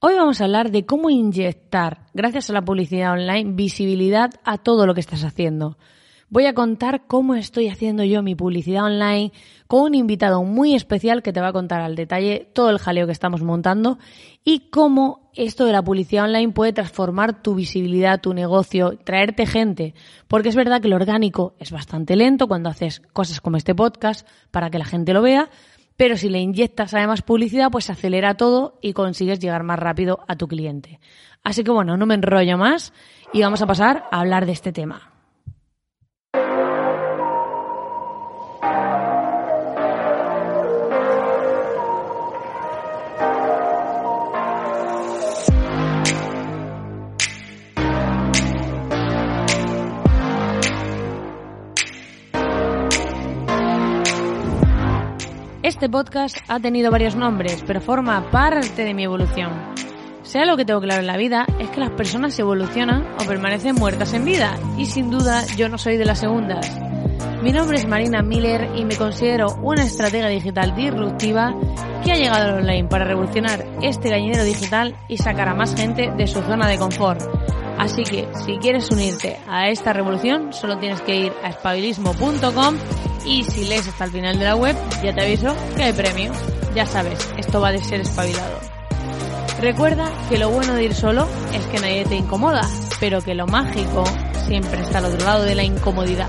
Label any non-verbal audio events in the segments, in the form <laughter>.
Hoy vamos a hablar de cómo inyectar, gracias a la publicidad online, visibilidad a todo lo que estás haciendo. Voy a contar cómo estoy haciendo yo mi publicidad online con un invitado muy especial que te va a contar al detalle todo el jaleo que estamos montando y cómo esto de la publicidad online puede transformar tu visibilidad, tu negocio, traerte gente. Porque es verdad que lo orgánico es bastante lento cuando haces cosas como este podcast para que la gente lo vea, pero si le inyectas además publicidad, pues acelera todo y consigues llegar más rápido a tu cliente. Así que bueno, no me enrollo más y vamos a pasar a hablar de este tema. Este podcast ha tenido varios nombres, pero forma parte de mi evolución. Sea lo que tengo claro en la vida, es que las personas evolucionan o permanecen muertas en vida, y sin duda yo no soy de las segundas. Mi nombre es Marina Miller y me considero una estratega digital disruptiva que ha llegado al online para revolucionar este gallinero digital y sacar a más gente de su zona de confort. Así que si quieres unirte a esta revolución, solo tienes que ir a espabilismo.com y si lees hasta el final de la web, ya te aviso que hay premio. Ya sabes, esto va de ser espabilado. Recuerda que lo bueno de ir solo es que nadie te incomoda, pero que lo mágico siempre está al otro lado de la incomodidad.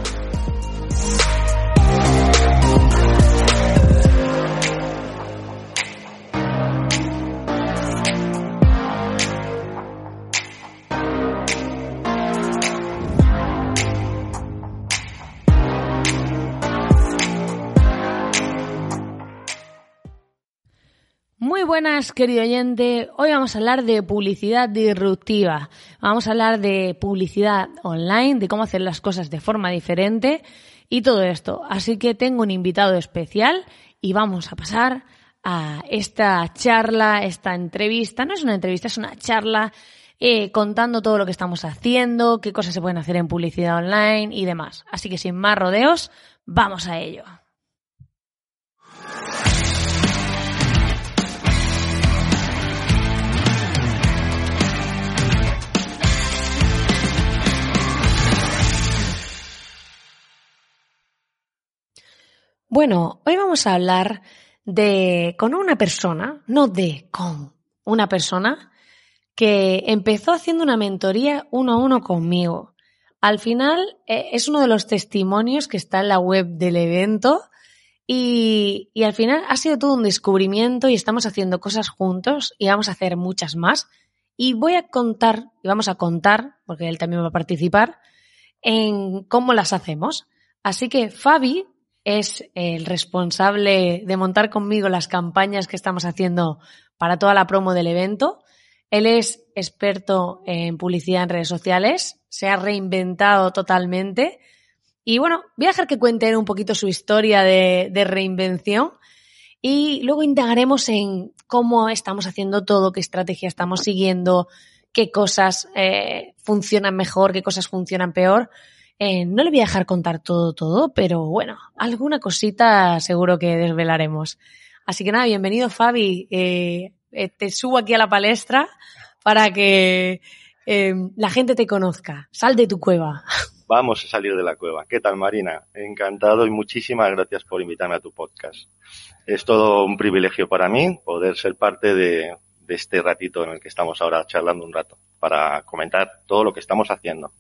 Buenas, querido oyente. Hoy vamos a hablar de publicidad disruptiva. Vamos a hablar de publicidad online, de cómo hacer las cosas de forma diferente y todo esto. Así que tengo un invitado especial y vamos a pasar a esta charla, esta entrevista. No es una entrevista, es una charla eh, contando todo lo que estamos haciendo, qué cosas se pueden hacer en publicidad online y demás. Así que sin más rodeos, vamos a ello. Bueno, hoy vamos a hablar de con una persona, no de con una persona que empezó haciendo una mentoría uno a uno conmigo. Al final eh, es uno de los testimonios que está en la web del evento y, y al final ha sido todo un descubrimiento y estamos haciendo cosas juntos y vamos a hacer muchas más. Y voy a contar, y vamos a contar, porque él también va a participar, en cómo las hacemos. Así que Fabi es el responsable de montar conmigo las campañas que estamos haciendo para toda la promo del evento. Él es experto en publicidad en redes sociales, se ha reinventado totalmente. Y bueno, voy a dejar que cuente un poquito su historia de, reinvención y luego indagaremos en cómo estamos haciendo todo, qué estrategia estamos siguiendo, qué cosas eh, funcionan mejor, qué cosas funcionan peor. Eh, no le voy a dejar contar todo, todo, pero bueno, alguna cosita seguro que desvelaremos. Así que nada, bienvenido Fabi. Eh, eh, te subo aquí a la palestra para que la gente te conozca. Sal de tu cueva. <laughs> Vamos a salir de la cueva. ¿Qué tal, Marina? Encantado y muchísimas gracias por invitarme a tu podcast. Es todo un privilegio para mí poder ser parte de este ratito en el que estamos ahora charlando un rato para comentar todo lo que estamos haciendo.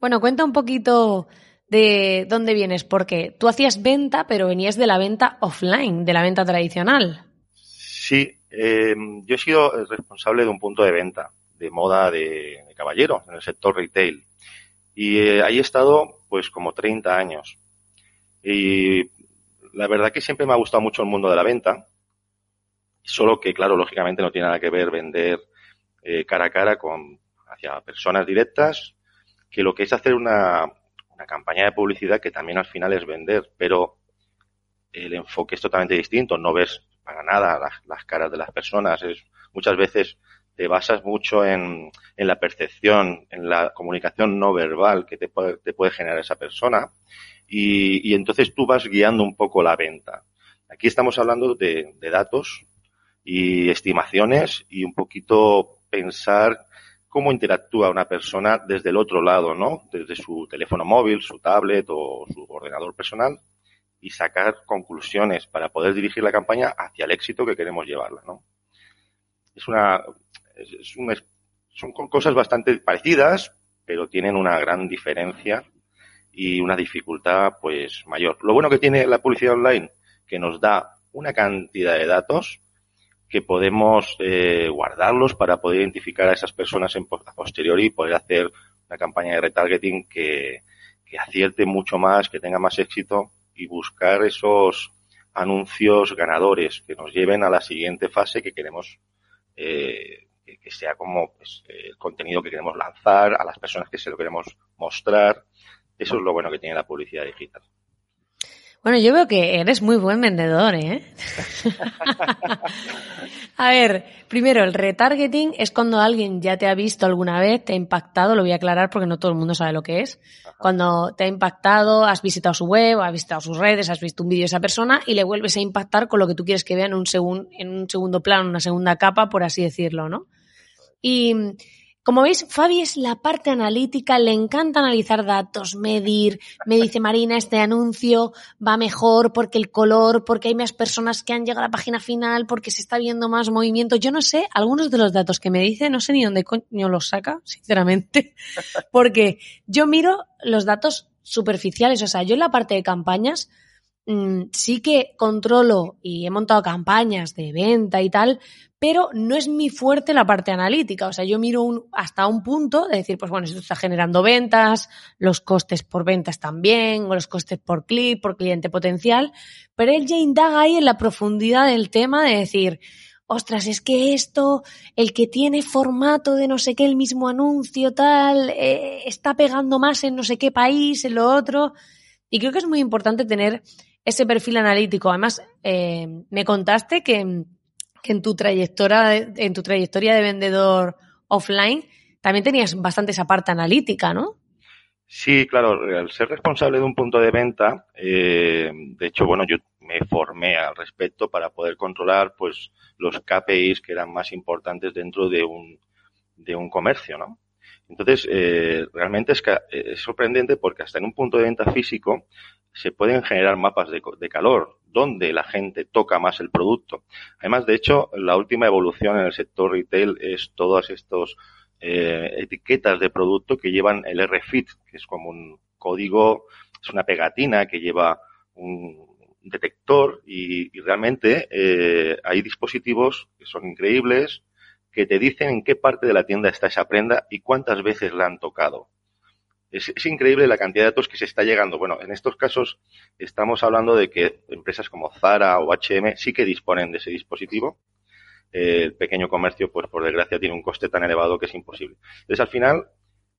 Bueno, cuenta un poquito de dónde vienes, porque tú hacías venta, pero venías de la venta offline, de la venta tradicional. Sí, eh, yo he sido responsable de un punto de venta de moda de, caballero en el sector retail. Y eh, ahí he estado pues como 30 años. Y la verdad que siempre me ha gustado mucho el mundo de la venta. Solo que, claro, lógicamente no tiene nada que ver vender eh, cara a cara con hacia personas directas, que lo que es hacer una, una campaña de publicidad que también al final es vender, pero el enfoque es totalmente distinto. No ves para nada las, las caras de las personas. Es, muchas veces te basas mucho en, en, la percepción, en la comunicación no verbal que te puede, te puede generar esa persona y, y, entonces tú vas guiando un poco la venta. Aquí estamos hablando de, de datos y estimaciones y un poquito pensar cómo interactúa una persona desde el otro lado, ¿no? Desde su teléfono móvil, su tablet o su ordenador personal y sacar conclusiones para poder dirigir la campaña hacia el éxito que queremos llevarla, ¿no? Es una, es, es un, son cosas bastante parecidas, pero tienen una gran diferencia y una dificultad, pues, mayor. Lo bueno que tiene la publicidad online, que nos da una cantidad de datos que podemos eh, guardarlos para poder identificar a esas personas en a posteriori y poder hacer una campaña de retargeting que, que acierte mucho más, que tenga más éxito y buscar esos anuncios ganadores que nos lleven a la siguiente fase que queremos eh, que, sea como pues, el contenido que queremos lanzar a las personas que se lo queremos mostrar. Eso es lo bueno que tiene la publicidad digital. Bueno, yo veo que eres muy buen vendedor, ¿eh? <laughs> a ver, primero, el retargeting es cuando alguien ya te ha visto alguna vez, te ha impactado, lo voy a aclarar porque no todo el mundo sabe lo que es. Cuando te ha impactado, has visitado su web, has visitado sus redes, has visto un vídeo de esa persona y le vuelves a impactar con lo que tú quieres que vea en un, segun, en un segundo plano, una segunda capa, por así decirlo, ¿no? Y como veis, Fabi es la parte analítica, le encanta analizar datos, medir. Me dice Marina, este anuncio va mejor porque el color, porque hay más personas que han llegado a la página final, porque se está viendo más movimiento. Yo no sé, algunos de los datos que me dice, no sé ni dónde coño los saca, <laughs> sinceramente, porque yo miro los datos superficiales, o sea, yo en la parte de campañas sí que controlo y he montado campañas de venta y tal, pero no es mi fuerte la parte analítica. O sea, yo miro hasta un punto de decir, pues bueno, esto está generando ventas, los costes por ventas también, o los costes por clic, por cliente potencial, pero él ya indaga ahí en la profundidad del tema de decir, ostras, es que esto, el que tiene formato de no sé qué, el mismo anuncio, tal, eh, está pegando más en no sé qué país, en lo otro. Y creo que es muy importante tener ese perfil analítico. Además, eh, me contaste que en tu trayectoria, en tu trayectoria de vendedor offline también tenías bastante esa parte analítica, ¿no? Sí, claro, al ser responsable de un punto de venta, eh, de hecho, bueno, yo me formé al respecto para poder controlar pues los KPIs que eran más importantes dentro de un, de un comercio, ¿no? Entonces, eh, realmente es, es sorprendente porque hasta en un punto de venta físico se pueden generar mapas de, de calor, donde la gente toca más el producto. Además, de hecho, la última evolución en el sector retail es todas estas eh, etiquetas de producto que llevan el RFID, que es como un código, es una pegatina que lleva un detector y, realmente eh, hay dispositivos que son increíbles que te dicen en qué parte de la tienda está esa prenda y cuántas veces la han tocado. Es, increíble la cantidad de datos que se está llegando. Bueno, en estos casos estamos hablando de que empresas como Zara o H&M sí que disponen de ese dispositivo. Eh, el pequeño comercio, pues por desgracia, tiene un coste tan elevado que es imposible. Entonces, al final,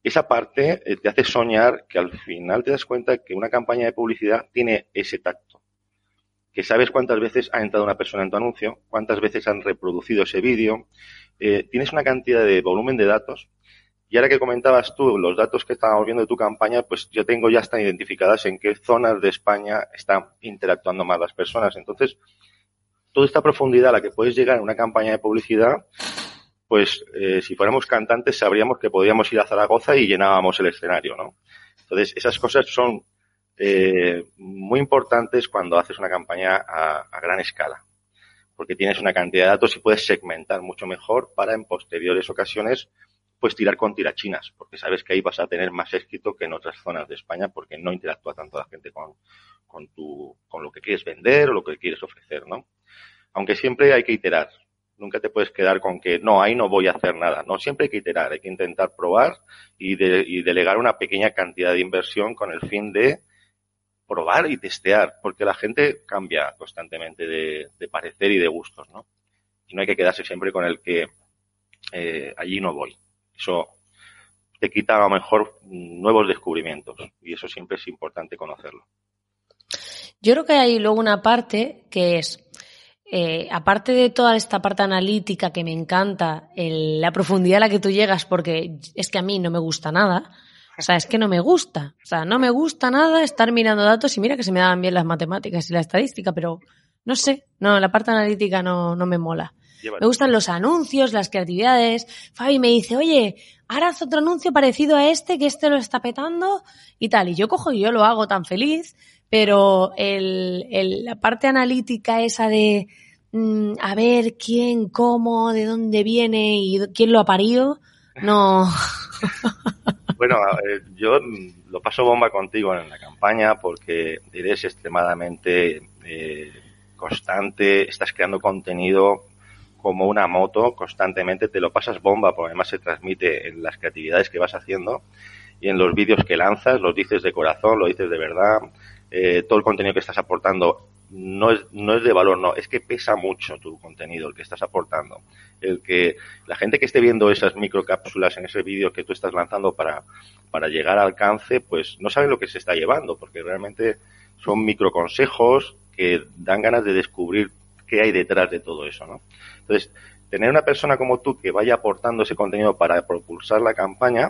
esa parte eh, te hace soñar que al final te das cuenta que una campaña de publicidad tiene ese tacto. Que sabes cuántas veces ha entrado una persona en tu anuncio, cuántas veces han reproducido ese vídeo. Eh, tienes una cantidad de volumen de datos y ahora que comentabas tú los datos que estábamos viendo de tu campaña, pues yo tengo ya están identificadas en qué zonas de España están interactuando más las personas. Entonces, toda esta profundidad a la que puedes llegar en una campaña de publicidad, pues eh, si fuéramos cantantes sabríamos que podíamos ir a Zaragoza y llenábamos el escenario, ¿no? Entonces, esas cosas son eh, muy importantes cuando haces una campaña a, a gran escala porque tienes una cantidad de datos y puedes segmentar mucho mejor para en posteriores ocasiones pues tirar con tirachinas, porque sabes que ahí vas a tener más éxito que en otras zonas de España, porque no interactúa tanto la gente con, con, tu, con lo que quieres vender o lo que quieres ofrecer, ¿no? Aunque siempre hay que iterar. Nunca te puedes quedar con que no, ahí no voy a hacer nada. No, siempre hay que iterar, hay que intentar probar y, de, y delegar una pequeña cantidad de inversión con el fin de probar y testear, porque la gente cambia constantemente de, de parecer y de gustos, ¿no? y no hay que quedarse siempre con el que eh, allí no voy. Eso te quita a lo mejor nuevos descubrimientos y eso siempre es importante conocerlo. Yo creo que hay luego una parte que es, eh, aparte de toda esta parte analítica que me encanta, la profundidad a la que tú llegas, porque es que a mí no me gusta nada, o sea, es que no me gusta, o sea, no me gusta nada estar mirando datos y mira que se me daban bien las matemáticas y la estadística, pero no sé, no, la parte analítica no, no me mola. Me gustan los anuncios, las creatividades. Fabi me dice, oye, ahora haz otro anuncio parecido a este, que este lo está petando y tal. Y yo cojo y yo lo hago tan feliz, pero el, el, la parte analítica esa de mm, a ver quién, cómo, de dónde viene y quién lo ha parido, no. <laughs> bueno, yo lo paso bomba contigo en la campaña porque eres extremadamente eh, constante, estás creando contenido como una moto constantemente, te lo pasas bomba, porque además se transmite en las creatividades que vas haciendo y en los vídeos que lanzas, los dices de corazón, lo dices de verdad, eh, todo el contenido que estás aportando no es, no es de valor, no, es que pesa mucho tu contenido, el que estás aportando. El que la gente que esté viendo esas microcápsulas en ese vídeo que tú estás lanzando para, para llegar al alcance, pues no sabe lo que se está llevando, porque realmente son microconsejos que dan ganas de descubrir qué hay detrás de todo eso, ¿no? Entonces, tener una persona como tú que vaya aportando ese contenido para propulsar la campaña,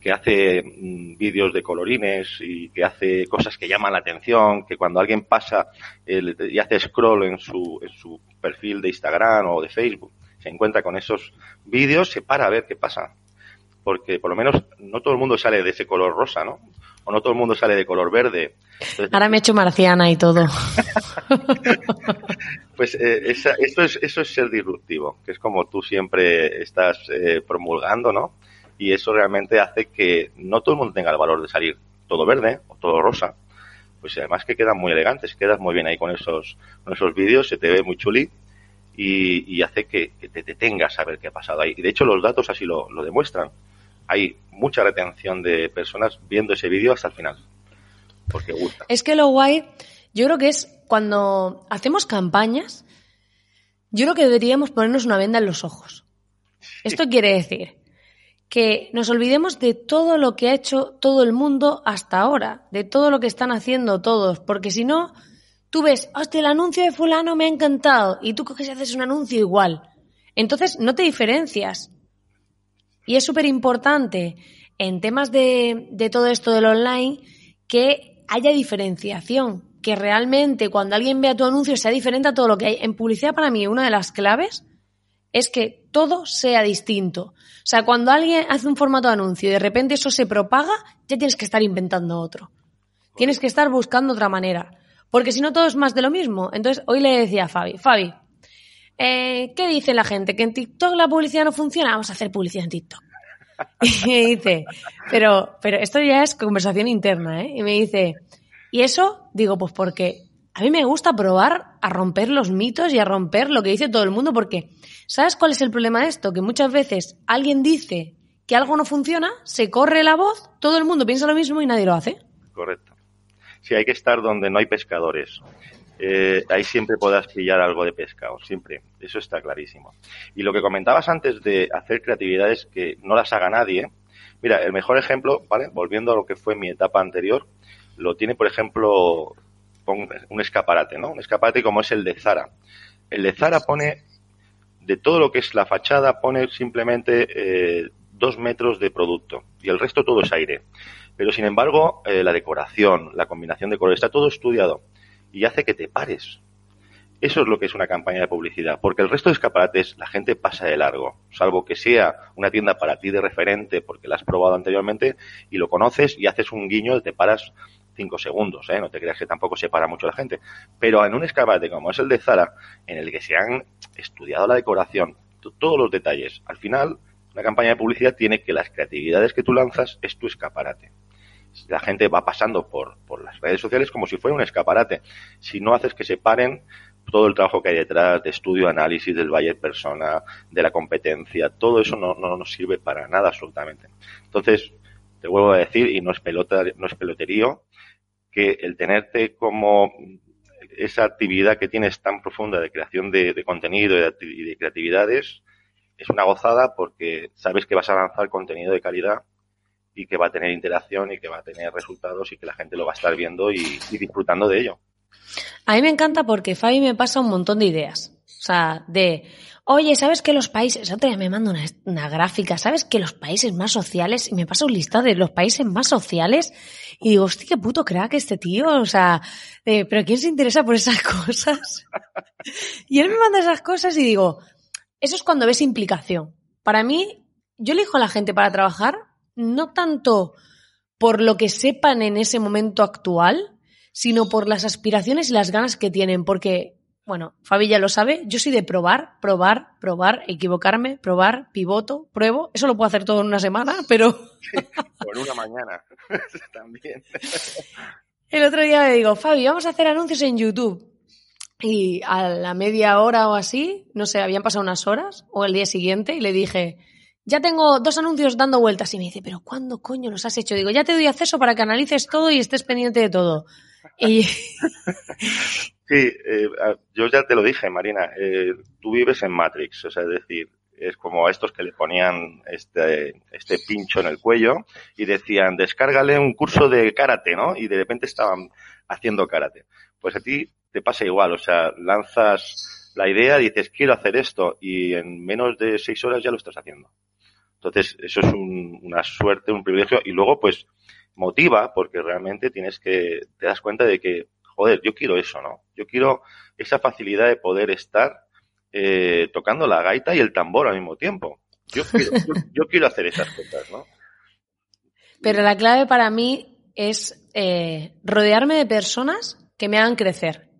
que hace mm, vídeos de colorines y que hace cosas que llaman la atención, que cuando alguien pasa y hace scroll en su, en su perfil de Instagram o de Facebook, se encuentra con esos vídeos, se para a ver qué pasa. Porque por lo menos no todo el mundo sale de ese color rosa, ¿no? O no todo el mundo sale de color verde. Ahora me he hecho marciana y todo. <laughs> pues eh, eso, es, eso es ser disruptivo, que es como tú siempre estás eh, promulgando, ¿no? Y eso realmente hace que no todo el mundo tenga el valor de salir todo verde o todo rosa. Pues además que quedan muy elegantes, quedas muy bien ahí con esos, con esos vídeos, se te ve muy chuli y, hace que, te detengas a ver qué ha pasado ahí. Y de hecho los datos así lo, lo demuestran. Hay mucha retención de personas viendo ese vídeo hasta el final porque gusta. Es que lo guay, yo creo que es cuando hacemos campañas, yo creo que deberíamos ponernos una venda en los ojos. Esto quiere decir que nos olvidemos de todo lo que ha hecho todo el mundo hasta ahora, de todo lo que están haciendo todos, porque si no, tú ves, hostia, el anuncio de fulano me ha encantado, y tú coges y haces un anuncio igual. Entonces, no te diferencias. Y es súper importante en temas de, de todo esto del online que haya diferenciación, que realmente cuando alguien vea tu anuncio sea diferente a todo lo que hay. En publicidad para mí una de las claves es que todo sea distinto. O sea, cuando alguien hace un formato de anuncio y de repente eso se propaga, ya tienes que estar inventando otro. Tienes que estar buscando otra manera. Porque si no, todo es más de lo mismo. Entonces, hoy le decía a Fabi, Fabi, eh, ¿qué dice la gente? ¿Que en TikTok la publicidad no funciona? Vamos a hacer publicidad en TikTok. <laughs> Y me dice, pero, pero esto ya es conversación interna, ¿eh? Y me dice, ¿y eso? Digo, pues porque a mí me gusta probar a romper los mitos y a romper lo que dice todo el mundo, porque ¿sabes cuál es el problema de esto? Que muchas veces alguien dice que algo no funciona, se corre la voz, todo el mundo piensa lo mismo y nadie lo hace. Correcto. Sí, hay que estar donde no hay pescadores eh, ahí siempre podrás pillar algo de pescado, siempre. Eso está clarísimo. Y lo que comentabas antes de hacer creatividades que no las haga nadie, mira, el mejor ejemplo, ¿vale? Volviendo a lo que fue mi etapa anterior, lo tiene, por ejemplo, un escaparate, ¿no? Un escaparate como es el de Zara. El de Zara pone, de todo lo que es la fachada, pone simplemente eh, dos metros de producto y el resto todo es aire. Pero sin embargo, eh, la decoración, la combinación de colores, está todo estudiado y hace que te pares. Eso es lo que es una campaña de publicidad, porque el resto de escaparates la gente pasa de largo, salvo que sea una tienda para ti de referente porque la has probado anteriormente y lo conoces y haces un guiño te paras cinco segundos, ¿eh? no te creas que tampoco se para mucho la gente. Pero en un escaparate como es el de Zara, en el que se han estudiado la decoración, todos los detalles, al final, una campaña de publicidad tiene que las creatividades que tú lanzas es tu escaparate la gente va pasando por, por las redes sociales como si fuera un escaparate. Si no haces que se paren todo el trabajo que hay detrás de estudio, análisis del buyer persona, de la competencia, todo eso no, no nos sirve para nada absolutamente. Entonces, te vuelvo a decir, y no es pelota, no es peloterío, que el tenerte como esa actividad que tienes tan profunda de creación de, contenido y de, creatividades es una gozada porque sabes que vas a lanzar contenido de calidad y que va a tener interacción y que va a tener resultados y que la gente lo va a estar viendo y, y disfrutando de ello. A mí me encanta porque Fabi me pasa un montón de ideas. O sea, de, oye, ¿sabes que los países, otro día me manda una, gráfica, ¿sabes que los países más sociales, y me pasa un listado de los países más sociales, y digo, hostia, qué puto crack este tío, o sea, pero ¿quién se interesa por esas <laughs> cosas? y él me manda esas cosas y digo, eso es cuando ves implicación. Para mí, yo elijo a la gente para trabajar, no tanto por lo que sepan en ese momento actual, sino por las aspiraciones y las ganas que tienen, porque bueno, Fabi ya lo sabe, yo soy de probar, probar, probar, equivocarme, probar, pivoto, pruebo. Eso lo puedo hacer todo en una semana, <laughs> pero... <laughs> por una mañana <laughs> también. El otro día le digo, Fabi, vamos a hacer anuncios en YouTube. Y a la media hora o así, no sé, habían pasado unas horas, o el día siguiente, y le dije, ya tengo dos anuncios dando vueltas. Y me dice, pero ¿cuándo coño los has hecho? Digo, ya te doy acceso para que analices todo y estés pendiente de todo. Y, Sí, eh, yo ya te lo dije, Marina, eh, tú vives en Matrix, o sea, es decir, es como a estos que le ponían este, este pincho en el cuello y decían, descárgale un curso de karate, ¿no? Y de repente estaban haciendo karate. Pues a ti te pasa igual, o sea, lanzas la idea, dices, quiero hacer esto y en menos de seis horas ya lo estás haciendo. Entonces, eso es una suerte, un privilegio y luego, pues, motiva porque realmente tienes que, te das cuenta de que joder, yo quiero eso, ¿no? Yo quiero esa facilidad de poder estar eh, tocando la gaita y el tambor al mismo tiempo. Yo quiero, <laughs> yo, quiero hacer esas cosas, ¿no? Pero la clave para mí es eh, rodearme de personas que me hagan crecer.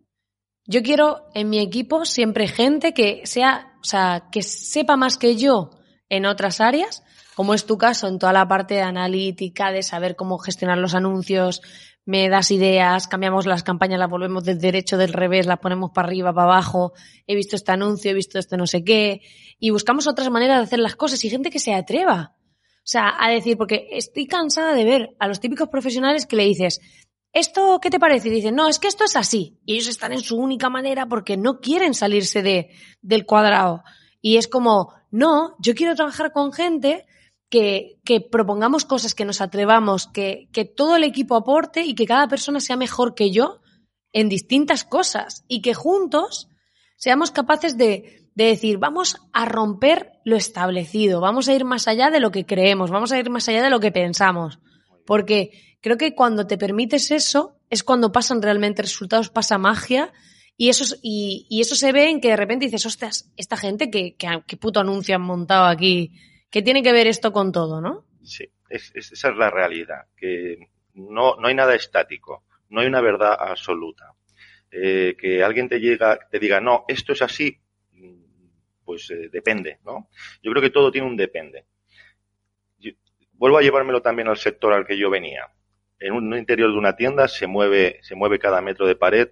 Yo quiero en mi equipo siempre gente que sea, o sea, que sepa más que yo en otras áreas, como es tu caso en toda la parte de analítica, de saber cómo gestionar los anuncios, me das ideas, cambiamos las campañas, las volvemos del derecho, del revés, las ponemos para arriba, para abajo, he visto este anuncio, he visto este no sé qué, y buscamos otras maneras de hacer las cosas y gente que se atreva. O sea, a decir, porque estoy cansada de ver a los típicos profesionales que le dices, ¿esto qué te parece? Y dicen, no, es que esto es así. Y ellos están en su única manera porque no quieren salirse de, del cuadrado. Y es como, no, yo quiero trabajar con gente que, que, propongamos cosas, que nos atrevamos, que, que, todo el equipo aporte y que cada persona sea mejor que yo en distintas cosas y que juntos seamos capaces de, de decir, vamos a romper lo establecido, vamos a ir más allá de lo que creemos, vamos a ir más allá de lo que pensamos. Porque creo que cuando te permites eso es cuando pasan realmente resultados, pasa magia y eso, y, eso se ve en que de repente dices, ostras, esta gente que, que, puto anuncio han montado aquí ¿Qué tiene que ver esto con todo, no? Sí, esa es la realidad, que no, no hay nada estático, no hay una verdad absoluta. Eh, que alguien te llega, te diga, no, esto es así, pues eh, depende, ¿no? Yo creo que todo tiene un depende. vuelvo a llevármelo también al sector al que yo venía. En un interior de una tienda se mueve, se mueve cada metro de pared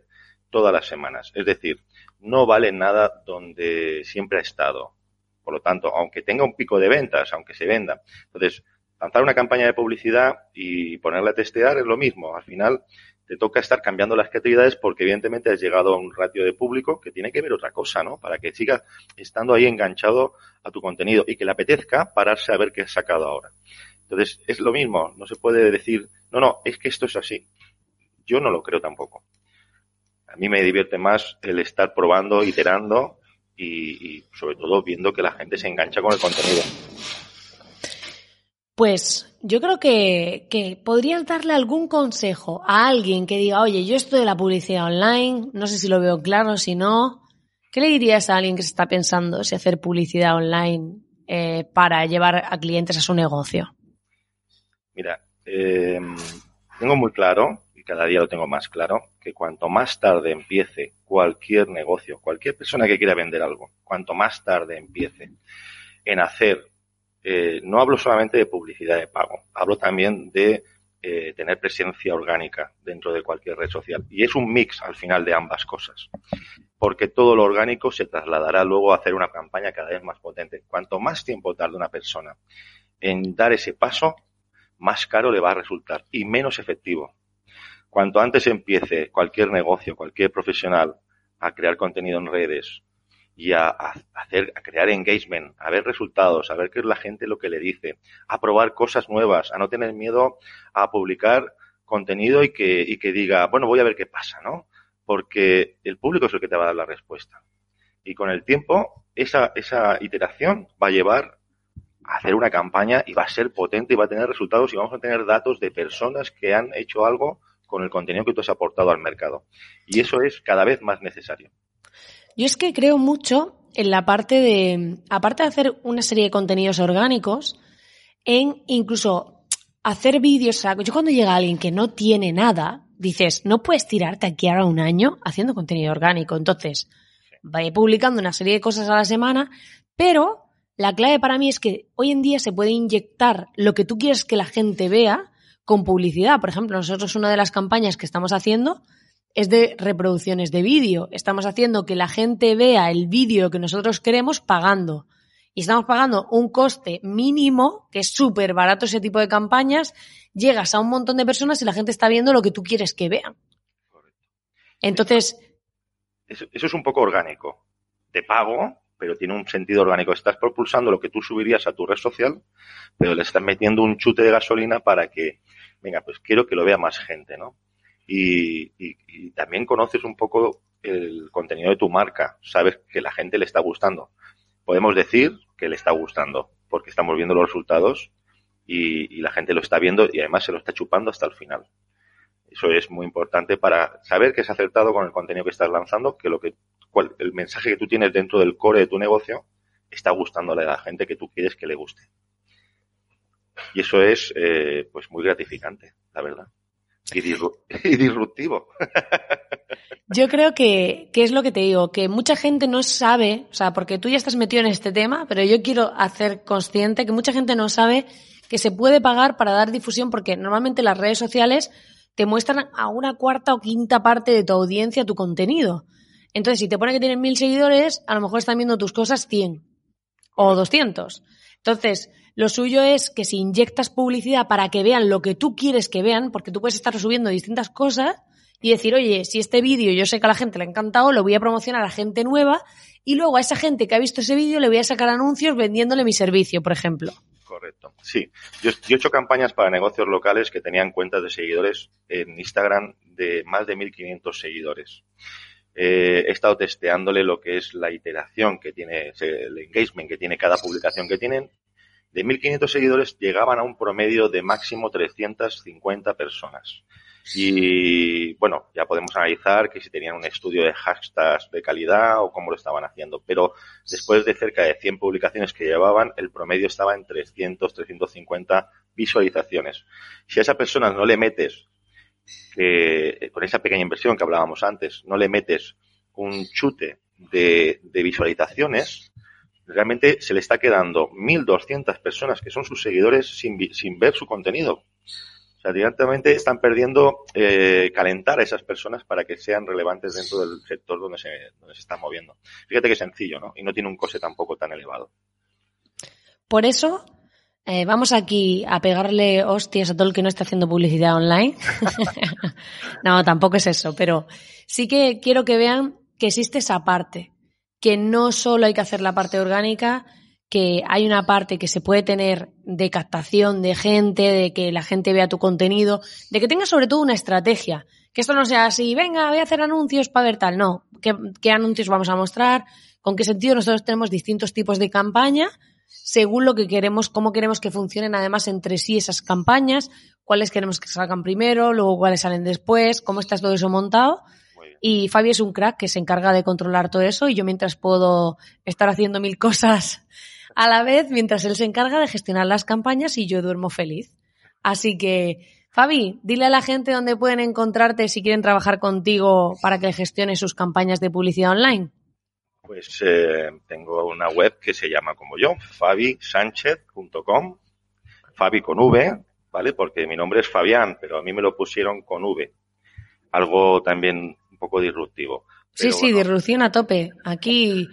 todas las semanas. Es decir, no vale nada donde siempre ha estado. Por lo tanto, aunque tenga un pico de ventas, aunque se venda, entonces, lanzar una campaña de publicidad y ponerla a testear es lo mismo. Al final, te toca estar cambiando las creatividades porque evidentemente has llegado a un ratio de público que tiene que ver otra cosa, ¿no? Para que siga estando ahí enganchado a tu contenido y que le apetezca pararse a ver qué has sacado ahora. Entonces, es lo mismo. No se puede decir, no, no, es que esto es así. Yo no lo creo tampoco. A mí me divierte más el estar probando, iterando y, sobre todo viendo que la gente se engancha con el contenido. Pues yo creo que, que, podrías darle algún consejo a alguien que diga, oye, yo estoy de la publicidad online, no sé si lo veo claro, si no, ¿qué le dirías a alguien que se está pensando si hacer publicidad online eh, para llevar a clientes a su negocio? Mira, eh, tengo muy claro cada día lo tengo más claro, que cuanto más tarde empiece cualquier negocio, cualquier persona que quiera vender algo, cuanto más tarde empiece en hacer, eh, no hablo solamente de publicidad de pago, hablo también de eh, tener presencia orgánica dentro de cualquier red social. Y es un mix al final de ambas cosas, porque todo lo orgánico se trasladará luego a hacer una campaña cada vez más potente. Cuanto más tiempo tarde una persona en dar ese paso, más caro le va a resultar y menos efectivo. Cuanto antes empiece cualquier negocio, cualquier profesional a crear contenido en redes y a, hacer, a crear engagement, a ver resultados, a ver qué es la gente lo que le dice, a probar cosas nuevas, a no tener miedo a publicar contenido y que, y que diga, bueno, voy a ver qué pasa, ¿no? Porque el público es el que te va a dar la respuesta. Y con el tiempo, esa, esa iteración va a llevar a hacer una campaña y va a ser potente y va a tener resultados y vamos a tener datos de personas que han hecho algo con el contenido que tú has aportado al mercado. Y eso es cada vez más necesario. Yo es que creo mucho en la parte de, aparte de hacer una serie de contenidos orgánicos, en incluso hacer vídeos. yo cuando llega alguien que no tiene nada, dices, no puedes tirarte aquí ahora un año haciendo contenido orgánico. Entonces, vaya publicando una serie de cosas a la semana, pero la clave para mí es que hoy en día se puede inyectar lo que tú quieres que la gente vea con publicidad. Por ejemplo, nosotros una de las campañas que estamos haciendo es de reproducciones de vídeo. Estamos haciendo que la gente vea el vídeo que nosotros queremos pagando. Y estamos pagando un coste mínimo, que es súper barato ese tipo de campañas. Llegas a un montón de personas y la gente está viendo lo que tú quieres que vean. Entonces. Eso, eso es un poco orgánico. De pago, pero tiene un sentido orgánico. Estás propulsando lo que tú subirías a tu red social, pero le estás metiendo un chute de gasolina para que venga, pues quiero que lo vea más gente, ¿no? Y, también conoces un poco el contenido de tu marca, sabes que la gente le está gustando. Podemos decir que le está gustando, porque estamos viendo los resultados y, la gente lo está viendo y además se lo está chupando hasta el final. Eso es muy importante para saber que es acertado con el contenido que estás lanzando, que lo que el mensaje que tú tienes dentro del core de tu negocio está gustándole a la gente que tú quieres que le guste. Y eso es eh, pues muy gratificante, la verdad. Y, <laughs> disruptivo. <laughs> Yo creo que, que es lo que te digo, que mucha gente no sabe, o sea, porque tú ya estás metido en este tema, pero yo quiero hacer consciente que mucha gente no sabe que se puede pagar para dar difusión, porque normalmente las redes sociales te muestran a una cuarta o quinta parte de tu audiencia tu contenido. Entonces, si te pone que tienes mil seguidores, a lo mejor están viendo tus cosas 100 o 200. Entonces, lo suyo es que si inyectas publicidad para que vean lo que tú quieres que vean, porque tú puedes estar subiendo distintas cosas y decir, oye, si este vídeo yo sé que a la gente le ha encantado, lo voy a promocionar a gente nueva y luego a esa gente que ha visto ese vídeo le voy a sacar anuncios vendiéndole mi servicio, por ejemplo. Correcto. Sí. Yo, he hecho campañas para negocios locales que tenían cuentas de seguidores en Instagram de más de 1.500 seguidores. Eh, he estado testeándole lo que es la iteración que tiene, el engagement que tiene cada publicación que tienen de 1.500 seguidores llegaban a un promedio de máximo 350 personas. Y bueno, ya podemos analizar que si tenían un estudio de hashtags de calidad o cómo lo estaban haciendo. Pero después de cerca de 100 publicaciones que llevaban, el promedio estaba en 300, 350 visualizaciones. Si a esa persona no le metes, que, con esa pequeña inversión que hablábamos antes, no le metes un chute de, de visualizaciones, realmente se le está quedando 1.200 personas que son sus seguidores sin, sin ver su contenido. O sea, directamente están perdiendo eh, calentar a esas personas para que sean relevantes dentro del sector donde se, donde se están moviendo. Fíjate que sencillo, ¿no? Y no tiene un coste tampoco tan elevado. Por eso, eh, vamos aquí a pegarle hostias a todo el que no está haciendo publicidad online. <laughs> no, tampoco es eso, pero sí que quiero que vean que existe esa parte que no solo hay que hacer la parte orgánica, que hay una parte que se puede tener de captación de gente, de que la gente vea tu contenido, de que tengas sobre todo una estrategia. Que esto no sea así, venga, voy a hacer anuncios para ver tal. No, ¿Qué, ¿Qué, anuncios vamos a mostrar? ¿Con qué sentido? Nosotros tenemos distintos tipos de campaña según lo que queremos, cómo queremos que funcionen además entre sí esas campañas, cuáles queremos que salgan primero, luego cuáles salen después, cómo está todo eso montado y Fabi es un crack que se encarga de controlar todo eso y yo mientras puedo estar haciendo mil cosas a la vez, mientras él se encarga de gestionar las campañas y yo duermo feliz. Así que, Fabi, dile a la gente dónde pueden encontrarte si quieren trabajar contigo para que gestione sus campañas de publicidad online. Pues eh, tengo una web que se llama como yo, fabisanchez.com, Fabi con V, ¿vale? Porque mi nombre es Fabián, pero a mí me lo pusieron con V. Algo también poco disruptivo. sí, sí, disrupción a tope. Aquí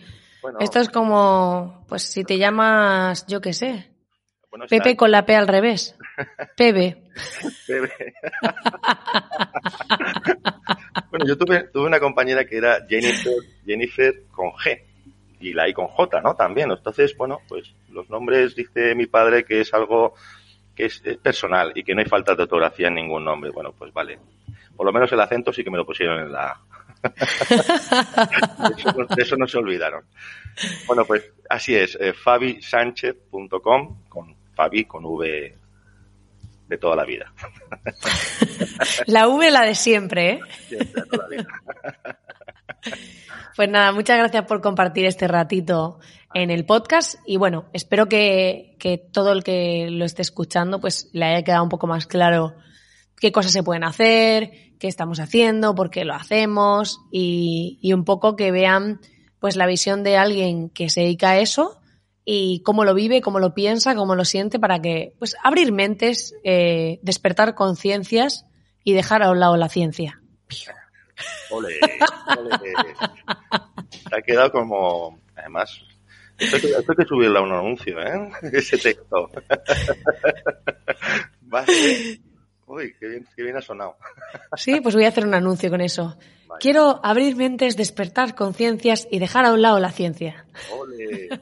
esto es como, pues si te llamas, yo qué sé. Pepe con la P al revés. <laughs> Pepe. <laughs> bueno, yo tuve, tuve una compañera que era Jennifer, Jennifer con G y la I con J, ¿no? También. Entonces, bueno, pues los nombres dice mi padre que es algo que es, personal y que no hay falta de ortografía en ningún nombre. Bueno, pues vale. Por lo menos el acento sí que me lo pusieron en la <laughs> de, eso, no se olvidaron. Bueno, pues así es, eh, fabisanchez.com con Fabi con V de toda la vida. <laughs> La V la de siempre, ¿eh? <laughs> Pues nada, muchas gracias por compartir este ratito en el podcast y bueno, espero que, que, todo el que lo esté escuchando pues le haya quedado un poco más claro qué cosas se pueden hacer, qué estamos haciendo, por qué lo hacemos y, y un poco que vean pues la visión de alguien que se dedica a eso y cómo lo vive, cómo lo piensa, cómo lo siente, para que, pues, abrir mentes, eh, despertar conciencias y dejar a un lado la ciencia. Ole, ole. ha quedado como, además, esto hay, que, subirle a un anuncio, ¿eh? <laughs> Ese texto. <laughs> Uy, qué bien, qué bien ha sonado. <laughs> Sí, pues voy a hacer un anuncio con eso. Quiero abrir mentes, despertar conciencias y dejar a un lado la ciencia. Ole. <laughs>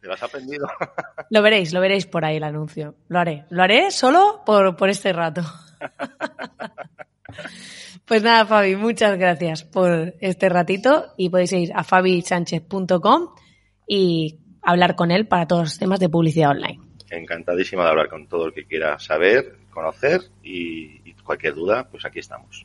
¿Te lo has aprendido? <laughs> Lo veréis, lo veréis por ahí el anuncio. Lo haré. Lo haré solo por, por este rato. Pues nada, Fabi, muchas gracias por este ratito y podéis ir a fabisánchez.com y hablar con él para todos los temas de publicidad online. Encantadísima de hablar con todo el que quiera saber, conocer y, cualquier duda, pues aquí estamos.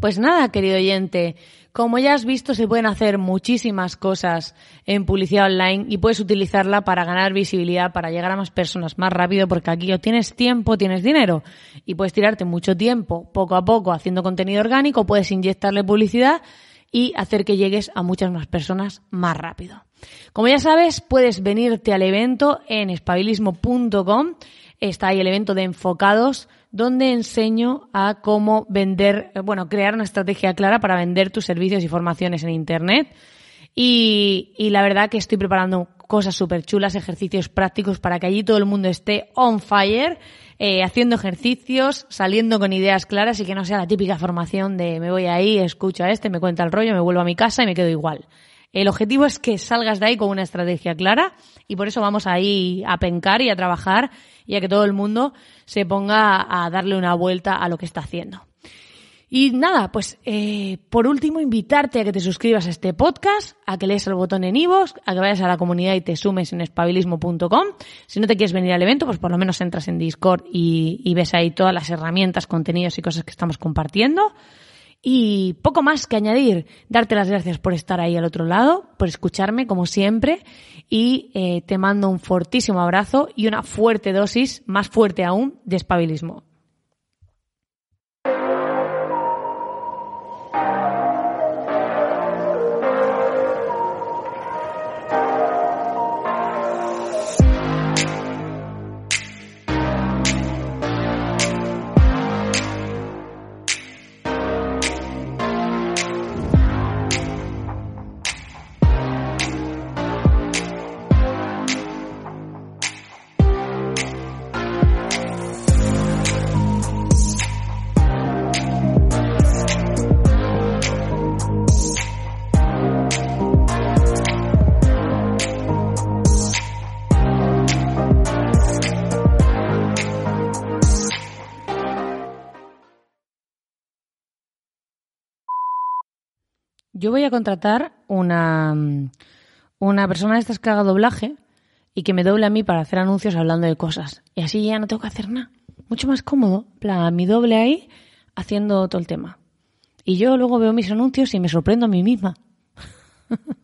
Pues nada, querido oyente, como ya has visto, se pueden hacer muchísimas cosas en publicidad online y puedes utilizarla para ganar visibilidad, para llegar a más personas más rápido, porque aquí tienes tiempo, tienes dinero y puedes tirarte mucho tiempo, poco a poco, haciendo contenido orgánico, puedes inyectarle publicidad y hacer que llegues a muchas más personas más rápido. Como ya sabes, puedes venirte al evento en espabilismo.com. Está ahí el evento de enfocados donde enseño a cómo vender, bueno, crear una estrategia clara para vender tus servicios y formaciones en Internet. Y, y la verdad que estoy preparando cosas súper chulas, ejercicios prácticos para que allí todo el mundo esté on fire, eh, haciendo ejercicios, saliendo con ideas claras y que no sea la típica formación de me voy ahí, escucho a este, me cuenta el rollo, me vuelvo a mi casa y me quedo igual. El objetivo es que salgas de ahí con una estrategia clara y por eso vamos ahí a pencar y a trabajar y a que todo el mundo se ponga a darle una vuelta a lo que está haciendo. Y nada, pues eh, por último invitarte a que te suscribas a este podcast, a que lees el botón en iVoox, a que vayas a la comunidad y te sumes en espabilismo.com. Si no te quieres venir al evento, pues por lo menos entras en Discord y, y ves ahí todas las herramientas, contenidos y cosas que estamos compartiendo. Y poco más que añadir, darte las gracias por estar ahí al otro lado, por escucharme como siempre y eh, te mando un fortísimo abrazo y una fuerte dosis, más fuerte aún, de espabilismo. Yo voy a contratar una, una persona de estas que haga doblaje y que me doble a mí para hacer anuncios hablando de cosas. Y así ya no tengo que hacer nada. Mucho más cómodo. plan, mi doble ahí haciendo todo el tema. Y yo luego veo mis anuncios y me sorprendo a mí misma. <laughs>